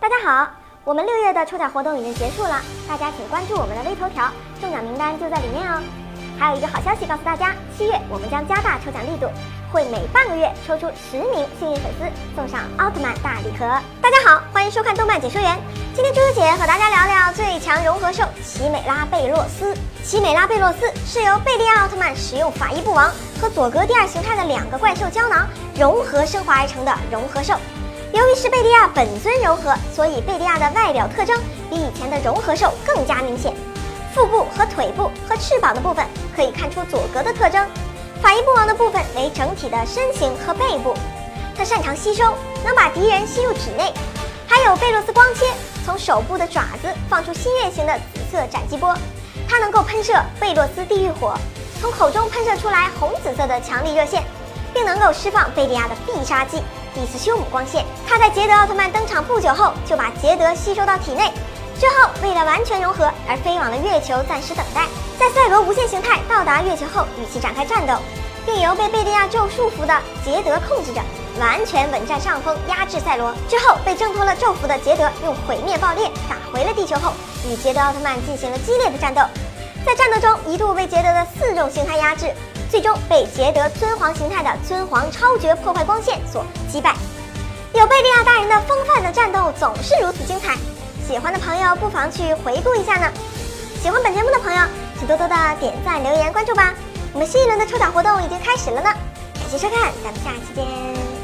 大家好，我们六月的抽奖活动已经结束了，大家请关注我们的微头条，中奖名单就在里面哦。还有一个好消息告诉大家，七月我们将加大抽奖力度，会每半个月抽出十名幸运粉丝，送上奥特曼大礼盒。大家好，欢迎收看动漫解说员。今天猪猪姐和大家聊聊最强融合兽奇美拉贝洛斯。奇美拉贝洛斯是由贝利亚奥特曼使用法伊布王和佐格第二形态的两个怪兽胶囊融合升华而成的融合兽。由于是贝利亚本尊柔和，所以贝利亚的外表特征比以前的融合兽更加明显。腹部和腿部和翅膀的部分可以看出佐格的特征。法伊布王的部分为整体的身形和背部。它擅长吸收，能把敌人吸入体内。还有贝洛斯光切，从手部的爪子放出新月形的紫色斩击波。它能够喷射贝洛斯地狱火，从口中喷射出来红紫色的强力热线，并能够释放贝利亚的必杀技。蒂斯修姆光线，他在捷德奥特曼登场不久后就把捷德吸收到体内，之后为了完全融合而飞往了月球暂时等待，在赛罗无限形态到达月球后与其展开战斗，并由被贝利亚咒束缚的捷德控制着，完全稳占上风压制赛罗。之后被挣脱了咒符的捷德用毁灭爆裂打回了地球后，与捷德奥特曼进行了激烈的战斗，在战斗中一度被捷德的四种形态压制。最终被捷德尊皇形态的尊皇超绝破坏光线所击败。有贝利亚大人的风范的战斗总是如此精彩，喜欢的朋友不妨去回顾一下呢。喜欢本节目的朋友，请多多的点赞、留言、关注吧。我们新一轮的抽奖活动已经开始了呢，感谢收看，咱们下期见。